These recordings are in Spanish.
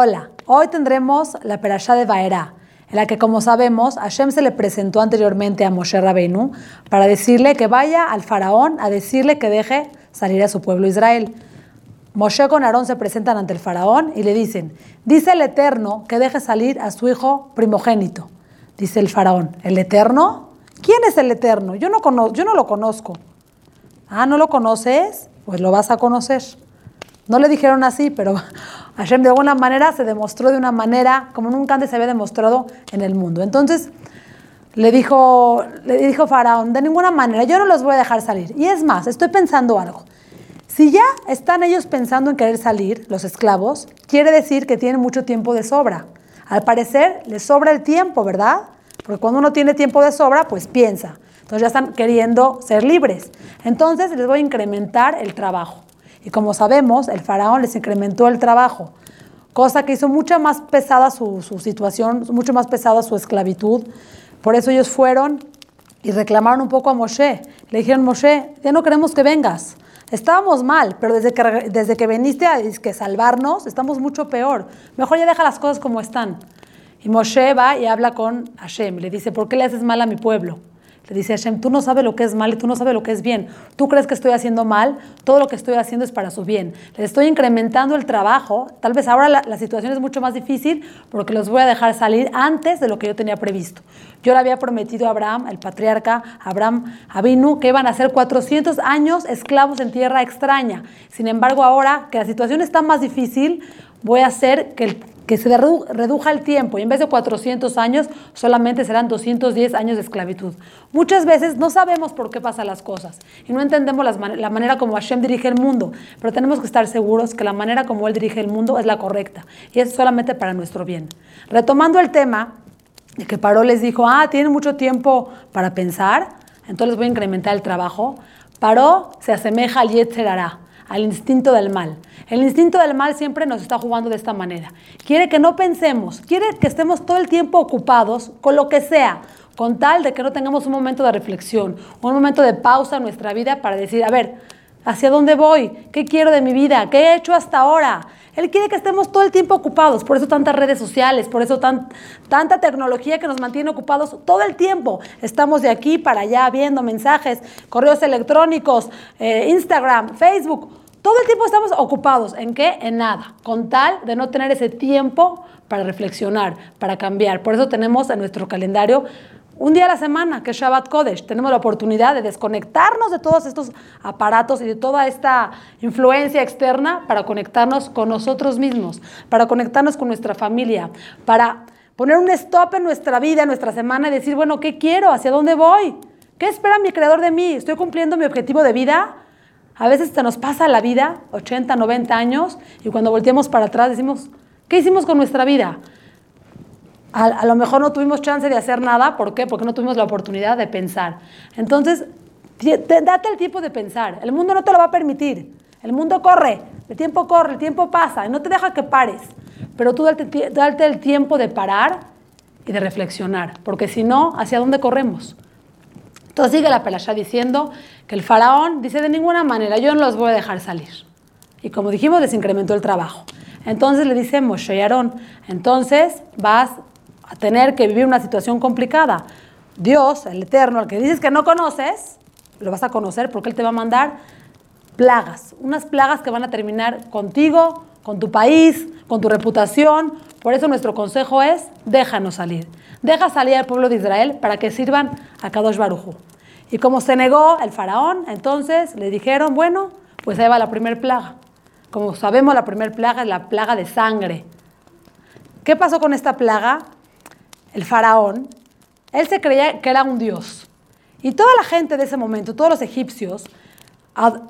Hola, hoy tendremos la Perashá de Baerá, en la que, como sabemos, Hashem se le presentó anteriormente a Moshe Rabbeinu para decirle que vaya al faraón a decirle que deje salir a su pueblo Israel. Moshe con Aarón se presentan ante el faraón y le dicen, dice el Eterno que deje salir a su hijo primogénito. Dice el faraón, ¿el Eterno? ¿Quién es el Eterno? Yo no, yo no lo conozco. Ah, ¿no lo conoces? Pues lo vas a conocer. No le dijeron así, pero Hashem de alguna manera se demostró de una manera como nunca antes se había demostrado en el mundo. Entonces le dijo, le dijo Faraón, de ninguna manera, yo no los voy a dejar salir. Y es más, estoy pensando algo. Si ya están ellos pensando en querer salir, los esclavos, quiere decir que tienen mucho tiempo de sobra. Al parecer les sobra el tiempo, ¿verdad? Porque cuando uno tiene tiempo de sobra, pues piensa. Entonces ya están queriendo ser libres. Entonces les voy a incrementar el trabajo. Y como sabemos, el faraón les incrementó el trabajo, cosa que hizo mucho más pesada su, situación, mucho más pesada su esclavitud. Por eso ellos fueron y reclamaron un poco a Moshe. Le dijeron, Moshe, ya no queremos que vengas. Estábamos mal, pero desde que, desde que viniste a que salvarnos, estamos mucho peor. Mejor ya deja las cosas como están. Y Moshe va y habla con Hashem. Le dice, ¿por qué le haces mal a mi pueblo? Le dice Hashem, tú no sabes lo que es mal y tú no sabes lo que es bien. Tú crees que estoy haciendo mal, todo lo que estoy haciendo es para su bien. Les estoy incrementando el trabajo. Tal vez ahora la, situación es mucho más difícil porque los voy a dejar salir antes de lo que yo tenía previsto. Yo le había prometido a Abraham, el patriarca Abraham Abinu, que iban a ser 400 años esclavos en tierra extraña. Sin embargo, ahora que la situación está más difícil, voy a hacer que el que se reduja el tiempo y en vez de 400 años solamente serán 210 años de esclavitud. Muchas veces no sabemos por qué pasan las cosas y no entendemos la manera como Hashem dirige el mundo, pero tenemos que estar seguros que la manera como Él dirige el mundo es la correcta y es solamente para nuestro bien. Retomando el tema de que Paró les dijo, ah, tienen mucho tiempo para pensar, entonces voy a incrementar el trabajo. Paró se asemeja al Yetzer al instinto del mal. El instinto del mal siempre nos está jugando de esta manera. Quiere que no pensemos, quiere que estemos todo el tiempo ocupados con lo que sea, con tal de que no tengamos un momento de reflexión, un momento de pausa en nuestra vida para decir, a ver, ¿hacia dónde voy? ¿Qué quiero de mi vida? ¿Qué he hecho hasta ahora? Él quiere que estemos todo el tiempo ocupados, por eso tantas redes sociales, por eso tanta tecnología que nos mantiene ocupados todo el tiempo. Estamos de aquí para allá viendo mensajes, correos electrónicos, eh, Instagram, Facebook. Todo el tiempo estamos ocupados. ¿En qué? En nada. Con tal de no tener ese tiempo para reflexionar, para cambiar. Por eso tenemos en nuestro calendario un día a la semana, que es Shabbat Kodesh, tenemos la oportunidad de desconectarnos de todos estos aparatos y de toda esta influencia externa para conectarnos con nosotros mismos, para conectarnos con nuestra familia, para poner un stop en nuestra vida, en nuestra semana y decir, bueno, ¿qué quiero? ¿Hacia dónde voy? ¿Qué espera mi creador de mí? ¿Estoy cumpliendo mi objetivo de vida? A veces se nos pasa la vida, 80, 90 años, y cuando volteamos para atrás decimos, ¿qué hicimos con nuestra vida? a, lo mejor no tuvimos chance de hacer nada. ¿Por qué? Porque no tuvimos la oportunidad de pensar. Entonces, date el tiempo de pensar. El mundo no te lo va a permitir. El mundo corre, el tiempo corre, el tiempo pasa y no te deja que pares. Pero tú date, el tiempo de parar y de reflexionar, porque si no, ¿hacia dónde corremos? Entonces sigue la Pelasha diciendo que el faraón dice de ninguna manera, yo no los voy a dejar salir. Y como dijimos, les incrementó el trabajo. Entonces le dice Moshe y Aarón, entonces vas a tener que vivir una situación complicada. Dios, el Eterno, al que dices que no conoces, lo vas a conocer porque Él te va a mandar plagas, unas plagas que van a terminar contigo, con tu país, con tu reputación. Por eso nuestro consejo es, déjanos salir. Deja salir al pueblo de Israel para que sirvan a Kadosh Barujú. Y como se negó el faraón, entonces le dijeron, bueno, pues ahí va la primera plaga. Como sabemos, la primera plaga es la plaga de sangre. ¿Qué pasó con esta plaga? el faraón, él se creía que era un dios. Y toda la gente de ese momento, todos los egipcios,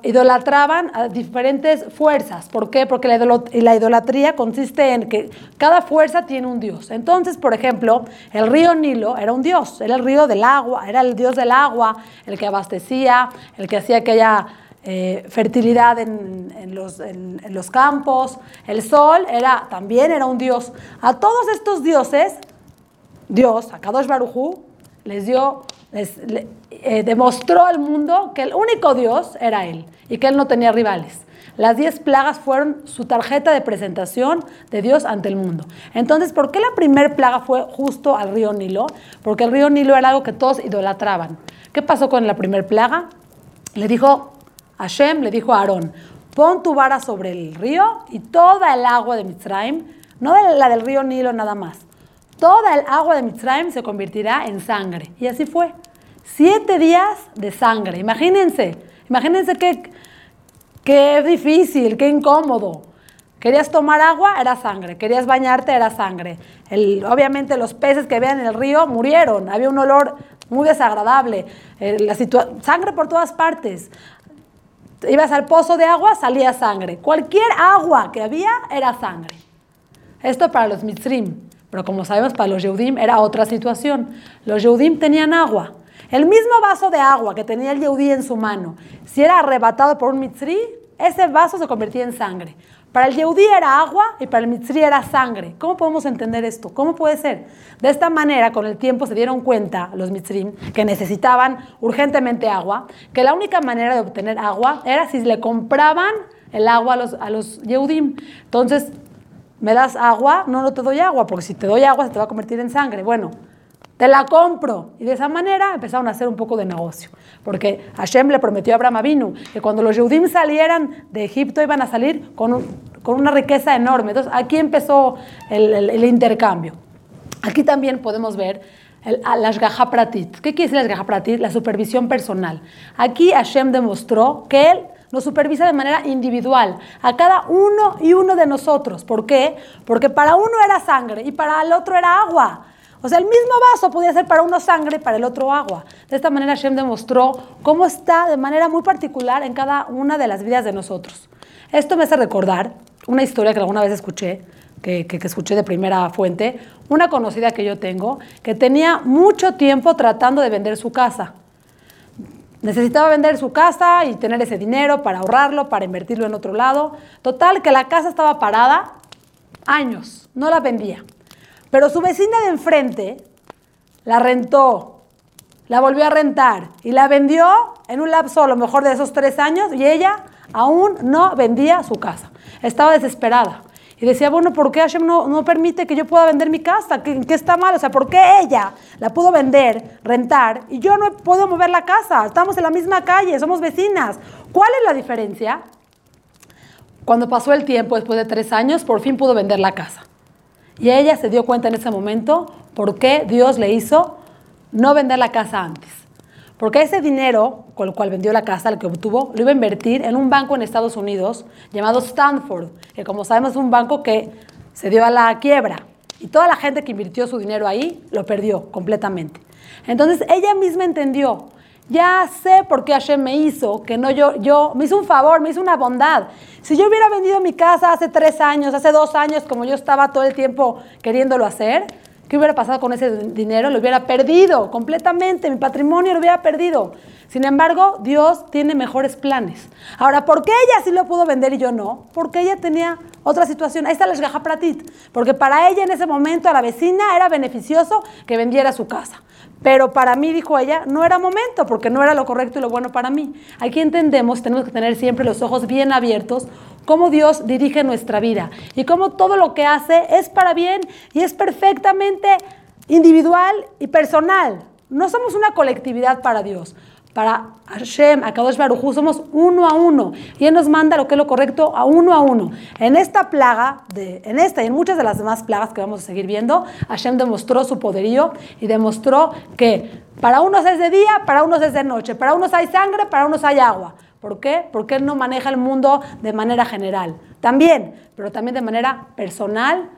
idolatraban a diferentes fuerzas. ¿Por qué? Porque la idolatría consiste en que cada fuerza tiene un dios. Entonces, por ejemplo, el río Nilo era un dios, era el río del agua, era el dios del agua, el que abastecía, el que hacía aquella eh, fertilidad en, los, en, los, campos. El sol era, también era un dios. A todos estos dioses Dios, a Kadosh Barujú, les dio eh, demostró al mundo que el único Dios era Él y que Él no tenía rivales. Las diez plagas fueron su tarjeta de presentación de Dios ante el mundo. Entonces, ¿por qué la primera plaga fue justo al río Nilo? Porque el río Nilo era algo que todos idolatraban. ¿Qué pasó con la primera plaga? Le dijo Hashem, le dijo a Aarón, pon tu vara sobre el río y toda el agua de Mitzrayim, no la del río Nilo nada más, toda el agua de Mitzrayim se convertirá en sangre. Y así fue. Siete días de sangre. Imagínense, imagínense qué, qué difícil, qué incómodo. Querías tomar agua, era sangre. Querías bañarte, era sangre. obviamente los peces que había en el río murieron. Había un olor muy desagradable. la sangre por todas partes. Ibas al pozo de agua, salía sangre. Cualquier agua que había era sangre. Esto para los mitzrim. Pero como sabemos, para los Yehudim era otra situación. Los Yehudim tenían agua. El mismo vaso de agua que tenía el Yehudí en su mano, si era arrebatado por un mitzri, ese vaso se convertía en sangre. Para el Yehudí era agua y para el mitzri era sangre. ¿Cómo podemos entender esto? ¿Cómo puede ser? De esta manera, con el tiempo se dieron cuenta los mitzrim que necesitaban urgentemente agua, que la única manera de obtener agua era si le compraban el agua a los, a los Yehudim. Entonces, ¿me das agua? No, no te doy agua, porque si te doy agua se te va a convertir en sangre. Bueno, te la compro. Y de esa manera empezaron a hacer un poco de negocio. Porque Hashem le prometió a Abraham Avinu que cuando los Yehudim salieran de Egipto iban a salir con, con una riqueza enorme. Entonces aquí empezó el, intercambio. Aquí también podemos ver el, la Pratit. ¿Qué quiere decir la Pratit? La supervisión personal. Aquí Hashem demostró que él nos supervisa de manera individual a cada uno y uno de nosotros. ¿Por qué? Porque para uno era sangre y para el otro era agua. O sea, el mismo vaso podía ser para uno sangre y para el otro agua. De esta manera Hashem demostró cómo está de manera muy particular en cada una de las vidas de nosotros. Esto me hace recordar una historia que alguna vez escuché, que, que, escuché de primera fuente, una conocida que yo tengo, que tenía mucho tiempo tratando de vender su casa. Necesitaba vender su casa y tener ese dinero para ahorrarlo, para invertirlo en otro lado. Total, que la casa estaba parada años, no la vendía. Pero su vecina de enfrente la rentó, la volvió a rentar y la vendió en un lapso a lo mejor de esos tres años y ella aún no vendía su casa. Estaba desesperada. Y decía, bueno, ¿por qué Hashem no, no permite que yo pueda vender mi casa? ¿Qué, ¿Qué, está mal? O sea, ¿por qué ella la pudo vender, rentar, y yo no puedo mover la casa? Estamos en la misma calle, somos vecinas. ¿Cuál es la diferencia? Cuando pasó el tiempo, después de tres años, por fin pudo vender la casa. Y ella se dio cuenta en ese momento por qué Dios le hizo no vender la casa antes. Porque ese dinero con el cual vendió la casa, el que obtuvo, lo iba a invertir en un banco en Estados Unidos llamado Stanford, que como sabemos es un banco que se dio a la quiebra. Y toda la gente que invirtió su dinero ahí lo perdió completamente. Entonces ella misma entendió, ya sé por qué Hashem me hizo, que no yo, yo, me hizo un favor, me hizo una bondad. Si yo hubiera vendido mi casa hace tres años, hace dos años, como yo estaba todo el tiempo queriéndolo hacer, ¿qué hubiera pasado con ese dinero? Lo hubiera perdido completamente, mi patrimonio lo hubiera perdido. Sin embargo, Dios tiene mejores planes. Ahora, ¿por qué ella sí lo pudo vender y yo no? Porque ella tenía otra situación. Ahí está la Pratit. Porque para ella en ese momento, a la vecina, era beneficioso que vendiera su casa. Pero para mí, dijo ella, no era momento porque no era lo correcto y lo bueno para mí. Aquí entendemos, tenemos que tener siempre los ojos bien abiertos, cómo Dios dirige nuestra vida y cómo todo lo que hace es para bien y es perfectamente individual y personal. No somos una colectividad para Dios para Hashem, a Kadosh Baruj somos uno a uno. Y Él nos manda lo que es lo correcto a uno a uno. En esta plaga, de, en esta y en muchas de las demás plagas que vamos a seguir viendo, Hashem demostró su poderío y demostró que para unos es de día, para unos es de noche, para unos hay sangre, para unos hay agua. ¿Por qué? Porque Él no maneja el mundo de manera general. También, pero también de manera personal,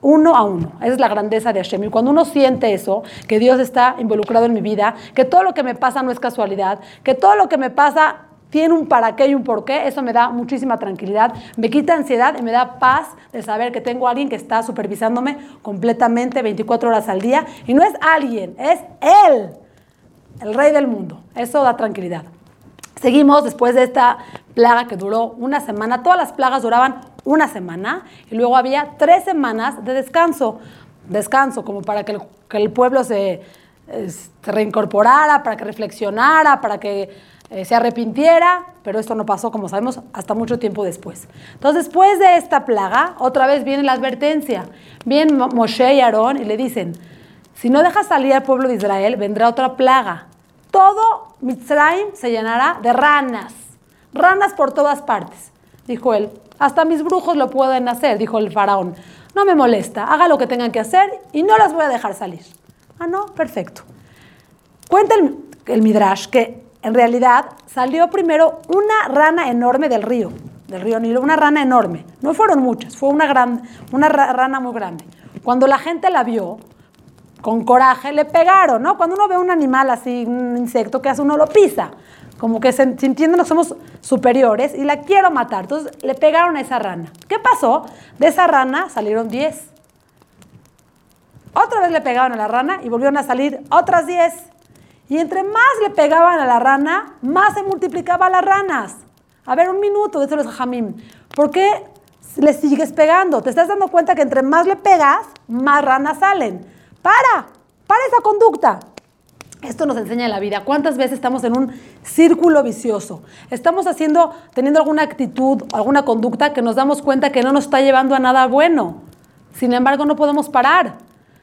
uno a uno. Esa es la grandeza de Hashem. Y cuando uno siente eso, que Dios está involucrado en mi vida, que todo lo que me pasa no es casualidad, que todo lo que me pasa tiene un para qué y un por qué, eso me da muchísima tranquilidad, me quita ansiedad y me da paz de saber que tengo a alguien que está supervisándome completamente 24 horas al día. Y no es alguien, es Él, el rey del mundo. Eso da tranquilidad. Seguimos después de esta plaga que duró una semana. Todas las plagas duraban una semana y luego había tres semanas de descanso. Descanso, como para que el, pueblo se, se reincorporara, para que reflexionara, para que eh, se arrepintiera, pero esto no pasó, como sabemos, hasta mucho tiempo después. Entonces, después de esta plaga, otra vez viene la advertencia. Vienen Moshe y Aarón y le dicen, si no dejas salir al pueblo de Israel, vendrá otra plaga. Todo Mitzrayim se llenará de ranas, ranas por todas partes. Dijo él, hasta mis brujos lo pueden hacer, dijo el faraón. No me molesta, haga lo que tengan que hacer y no las voy a dejar salir. Ah, no, perfecto. Cuenta el, el Midrash que en realidad salió primero una rana enorme del río, del río Nilo, una rana enorme. No fueron muchas, fue una, gran, una rana muy grande. Cuando la gente la vio, con coraje, le pegaron, ¿no? Cuando uno ve un animal así, un insecto, que hace? Uno lo pisa, como que sintiendo que somos superiores y la quiero matar. Entonces le pegaron a esa rana. ¿Qué pasó? De esa rana salieron 10. Otra vez le pegaron a la rana y volvieron a salir otras 10. Y entre más le pegaban a la rana, más se multiplicaban las ranas. A ver, un minuto, dice los jamim. ¿Por qué le sigues pegando? Te estás dando cuenta que entre más le pegas, más ranas salen. Para, para esa conducta. Esto nos enseña en la vida. ¿Cuántas veces estamos en un círculo vicioso? Estamos haciendo, teniendo alguna actitud, alguna conducta que nos damos cuenta que no nos está llevando a nada bueno. Sin embargo, no podemos parar.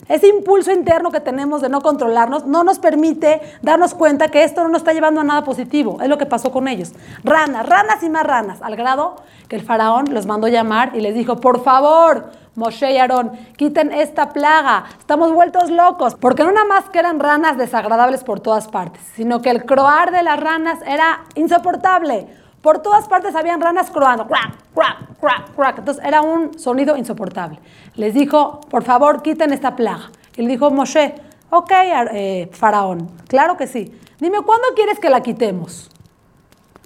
Ese impulso interno que tenemos de no controlarnos no nos permite darnos cuenta que esto no nos está llevando a nada positivo. Es lo que pasó con ellos. Ranas, ranas y más ranas, al grado que el faraón los mandó llamar y les dijo, por favor, Moshe y Aarón, quiten esta plaga, estamos vueltos locos, porque no nada más que eran ranas desagradables por todas partes, sino que el croar de las ranas era insoportable. Por todas partes habían ranas croando, crack, crack, crack, crack. Entonces era un sonido insoportable. Les dijo, por favor, quiten esta plaga. Y le dijo Moshe, ok, eh, faraón, claro que sí. Dime, ¿cuándo quieres que la quitemos?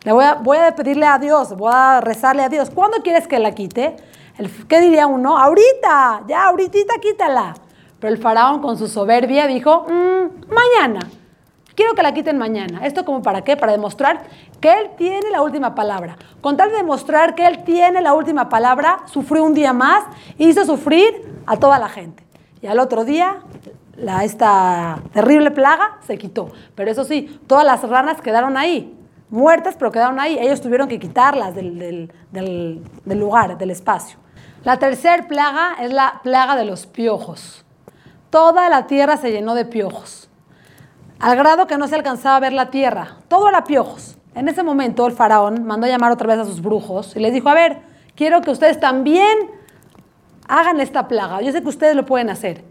Le voy a, voy a pedirle a Dios, voy a rezarle a Dios. ¿Cuándo quieres que la quite? ¿Qué diría uno? Ahorita, ya, ahorita quítala. Pero el faraón con su soberbia dijo, mm, mañana. Quiero que la quiten mañana. ¿Esto como para qué? Para demostrar que él tiene la última palabra. Con tal de demostrar que él tiene la última palabra, sufrió un día más hizo sufrir a toda la gente. Y al otro día, la, esta terrible plaga se quitó. Pero eso sí, todas las ranas quedaron ahí, muertas, pero quedaron ahí. Ellos tuvieron que quitarlas del lugar, del espacio. La tercera plaga es la plaga de los piojos. Toda la tierra se llenó de piojos al grado que no se alcanzaba a ver la tierra. Todo era piojos. En ese momento el faraón mandó llamar otra vez a sus brujos y les dijo, a ver, quiero que ustedes también hagan esta plaga. Yo sé que ustedes lo pueden hacer.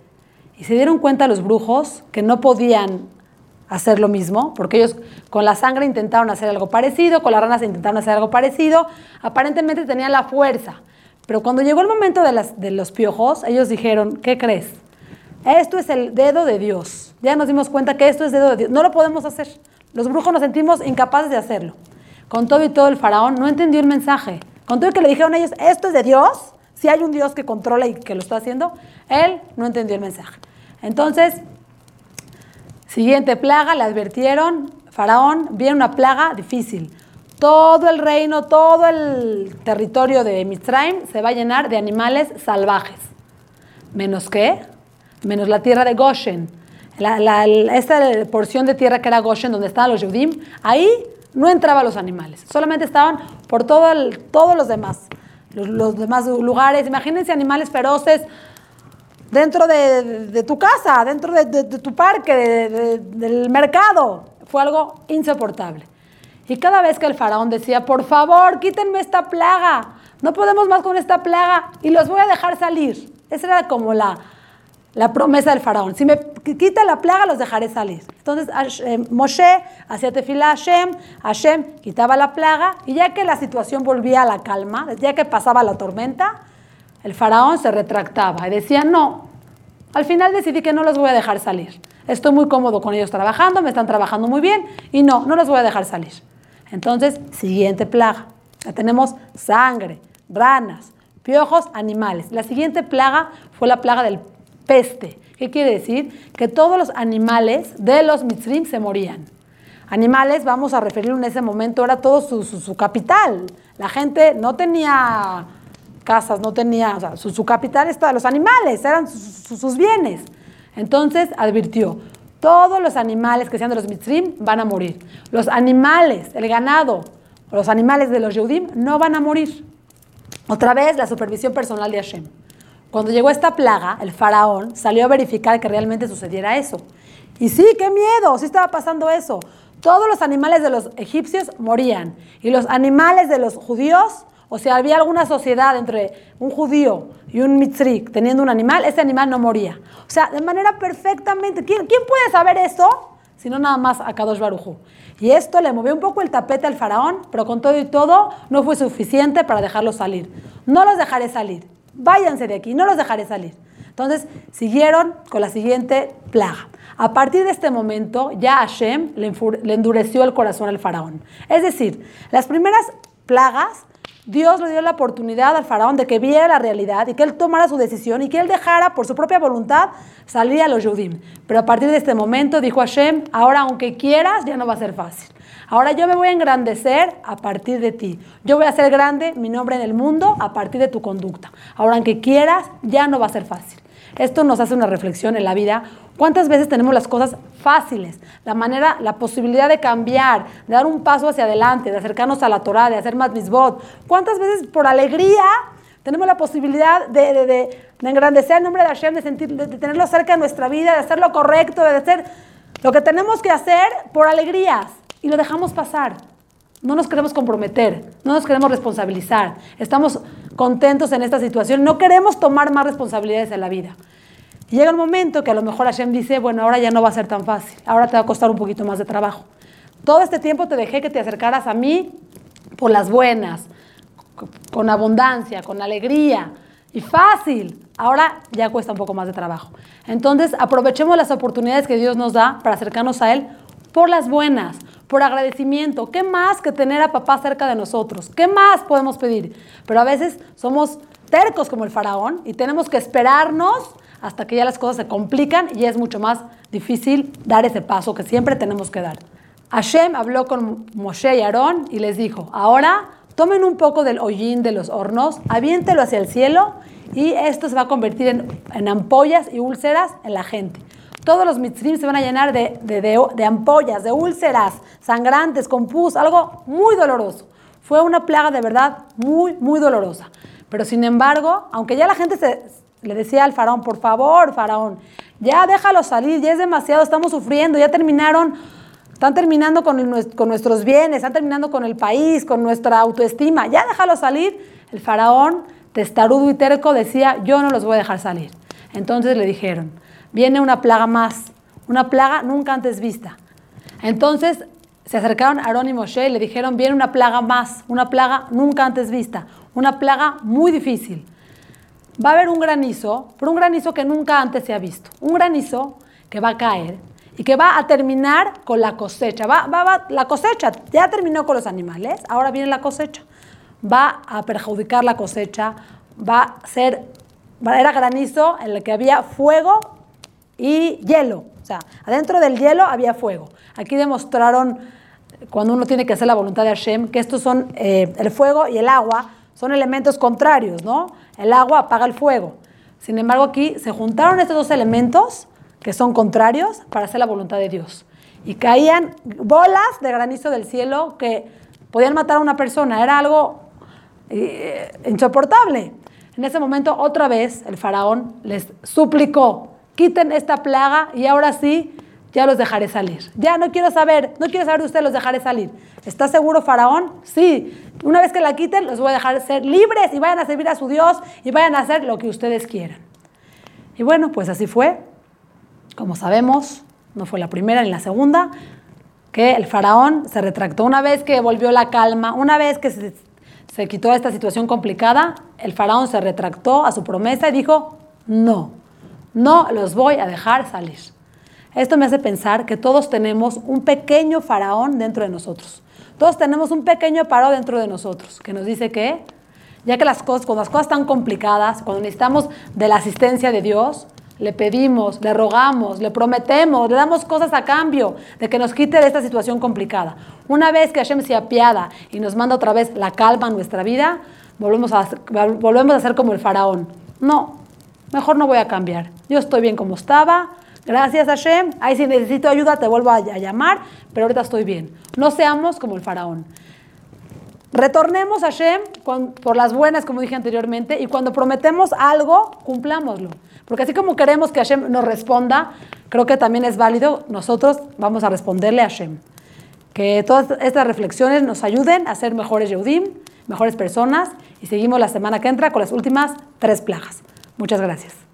Y se dieron cuenta los brujos que no podían hacer lo mismo, porque ellos con la sangre intentaron hacer algo parecido, con las ranas intentaron hacer algo parecido, aparentemente tenían la fuerza. Pero cuando llegó el momento de, los piojos, ellos dijeron, ¿qué crees? Esto es el dedo de Dios. Ya nos dimos cuenta que esto es dedo de Dios. No lo podemos hacer. Los brujos nos sentimos incapaces de hacerlo. Con todo y todo el faraón no entendió el mensaje. Con todo y que le dijeron a ellos, esto es de Dios, si hay un Dios que controla y que lo está haciendo, él no entendió el mensaje. Entonces, siguiente plaga, le advirtieron, faraón, viene una plaga difícil. Todo el reino, todo el territorio de Mitzrayim se va a llenar de animales salvajes. ¿Menos qué? menos la tierra de Goshen. esta porción de tierra que era Goshen, donde estaban los Yudim, ahí no entraban los animales, solamente estaban por todo todos los demás, los, demás lugares. Imagínense animales feroces dentro de, tu casa, dentro de, tu parque, del mercado. Fue algo insoportable. Y cada vez que el faraón decía, por favor, quítenme esta plaga, no podemos más con esta plaga y los voy a dejar salir. Esa era como la, la promesa del faraón. Si me quita la plaga, los dejaré salir. Entonces eh, Moshe hacía tefila a Hashem, Hashem quitaba la plaga, y ya que la situación volvía a la calma, ya que pasaba la tormenta, el faraón se retractaba y decía, no, al final decidí que no los voy a dejar salir. Estoy muy cómodo con ellos trabajando, me están trabajando muy bien, y no, no los voy a dejar salir. Entonces, siguiente plaga. Ya tenemos sangre, ranas, piojos, animales. La siguiente plaga fue la plaga del peste. ¿Qué quiere decir? Que todos los animales de los mitzrim se morían. Animales, vamos a referir en ese momento, era todo su, capital. La gente no tenía casas, no tenía, sea, su, capital estaba, los animales, eran sus bienes. Entonces advirtió, Todos los animales que sean de los mitzrim van a morir. Los animales, el ganado, los animales de los Yehudim no van a morir. Otra vez la supervisión personal de Hashem. Cuando llegó esta plaga, el faraón salió a verificar que realmente sucediera eso. Y sí, qué miedo, sí estaba pasando eso. Todos los animales de los egipcios morían y los animales de los judíos, o sea, había alguna sociedad entre un judío y un mitzri teniendo un animal, ese animal no moría. O sea, de manera perfectamente. ¿Quién, quién puede saber eso? Sino nada más a Kadosh Barujú. Y esto le movió un poco el tapete al faraón, pero con todo y todo no fue suficiente para dejarlos salir. No los dejaré salir. Váyanse de aquí, no los dejaré salir. Entonces siguieron con la siguiente plaga. A partir de este momento ya Hashem le endureció el corazón al faraón. Es decir, las primeras plagas Dios le dio la oportunidad al faraón de que viera la realidad y que él tomara su decisión y que él dejara por su propia voluntad salir a los Yudim. Pero a partir de este momento dijo Hashem, ahora aunque quieras ya no va a ser fácil. Ahora yo me voy a engrandecer a partir de ti. Yo voy a hacer grande mi nombre en el mundo a partir de tu conducta. Ahora aunque quieras ya no va a ser fácil. Esto nos hace una reflexión en la vida. ¿Cuántas veces tenemos las cosas fáciles? La manera, la posibilidad de cambiar, de dar un paso hacia adelante, de acercarnos a la Torah, de hacer más misbot. ¿Cuántas veces por alegría tenemos la posibilidad de, engrandecer el nombre de Hashem, de, sentir, de tenerlo cerca de nuestra vida, de hacer lo correcto, de hacer lo que tenemos que hacer por alegrías y lo dejamos pasar? No nos queremos comprometer, no nos queremos responsabilizar. Estamos contentos en esta situación, no queremos tomar más responsabilidades en la vida. Y llega un momento que a lo mejor Hashem dice, bueno, ahora ya no va a ser tan fácil, ahora te va a costar un poquito más de trabajo. Todo este tiempo te dejé que te acercaras a mí por las buenas, con abundancia, con alegría y fácil. Ahora ya cuesta un poco más de trabajo. Entonces aprovechemos las oportunidades que Dios nos da para acercarnos a Él por las buenas, por agradecimiento. ¿Qué más que tener a papá cerca de nosotros? ¿Qué más podemos pedir? Pero a veces somos tercos como el faraón y tenemos que esperarnos hasta que ya las cosas se complican y es mucho más difícil dar ese paso que siempre tenemos que dar. Hashem habló con Moshe y Aarón y les dijo, ahora tomen un poco del hollín de los hornos, aviéntelo hacia el cielo y esto se va a convertir en, en ampollas y úlceras en la gente todos los mitzvim se van a llenar de, de, ampollas, de úlceras sangrantes, con pus, algo muy doloroso. Fue una plaga de verdad muy, muy dolorosa. Pero sin embargo, aunque ya la gente se, le decía al faraón, por favor, faraón, ya déjalo salir, ya es demasiado, estamos sufriendo, ya terminaron, están terminando con, con nuestros bienes, están terminando con el país, con nuestra autoestima, ya déjalo salir. El faraón, testarudo y terco, decía, yo no los voy a dejar salir. Entonces le dijeron, viene una plaga más, una plaga nunca antes vista. Entonces se acercaron a Aarón y Moshe y le dijeron, viene una plaga más, una plaga nunca antes vista, una plaga muy difícil. Va a haber un granizo, pero un granizo que nunca antes se ha visto. Un granizo que va a caer y que va a terminar con la cosecha. Va, va, la cosecha ya terminó con los animales, ahora viene la cosecha. Va a perjudicar la cosecha, va a ser, era granizo en el que había fuego y hielo. O sea, adentro del hielo había fuego. Aquí demostraron, cuando uno tiene que hacer la voluntad de Hashem, que estos son eh, el fuego y el agua, son elementos contrarios, ¿no? El agua apaga el fuego. Sin embargo, aquí se juntaron estos dos elementos que son contrarios para hacer la voluntad de Dios. Y caían bolas de granizo del cielo que podían matar a una persona. Era algo eh, insoportable. En ese momento, otra vez, el faraón les suplicó quiten esta plaga y ahora sí, ya los dejaré salir. Ya no quiero saber, no quiero saber de ustedes, los dejaré salir. ¿Está seguro Faraón? Sí. Una vez que la quiten, los voy a dejar ser libres y vayan a servir a su Dios y vayan a hacer lo que ustedes quieran. Y bueno, pues así fue. Como sabemos, no fue la primera ni la segunda, que el faraón se retractó. Una vez que volvió la calma, una vez que se, se quitó esta situación complicada, el faraón se retractó a su promesa y dijo, no, no los voy a dejar salir. Esto me hace pensar que todos tenemos un pequeño faraón dentro de nosotros. Todos tenemos un pequeño paro dentro de nosotros que nos dice que, ya que las cosas, cuando las cosas están complicadas, cuando necesitamos de la asistencia de Dios, le pedimos, le rogamos, le prometemos, le damos cosas a cambio de que nos quite de esta situación complicada. Una vez que Hashem se apiada y nos manda otra vez la calma en nuestra vida, volvemos a, volvemos a ser como el faraón. No, mejor no voy a cambiar. Yo estoy bien como estaba, Gracias Hashem. Ahí si necesito ayuda te vuelvo a llamar, pero ahorita estoy bien. No seamos como el faraón. Retornemos a Hashem por las buenas, como dije anteriormente, y cuando prometemos algo, cumplámoslo. Porque así como queremos que Hashem nos responda, creo que también es válido, nosotros vamos a responderle a Hashem. Que todas estas reflexiones nos ayuden a ser mejores Yehudim, mejores personas, y seguimos la semana que entra con las últimas tres plagas. Muchas gracias.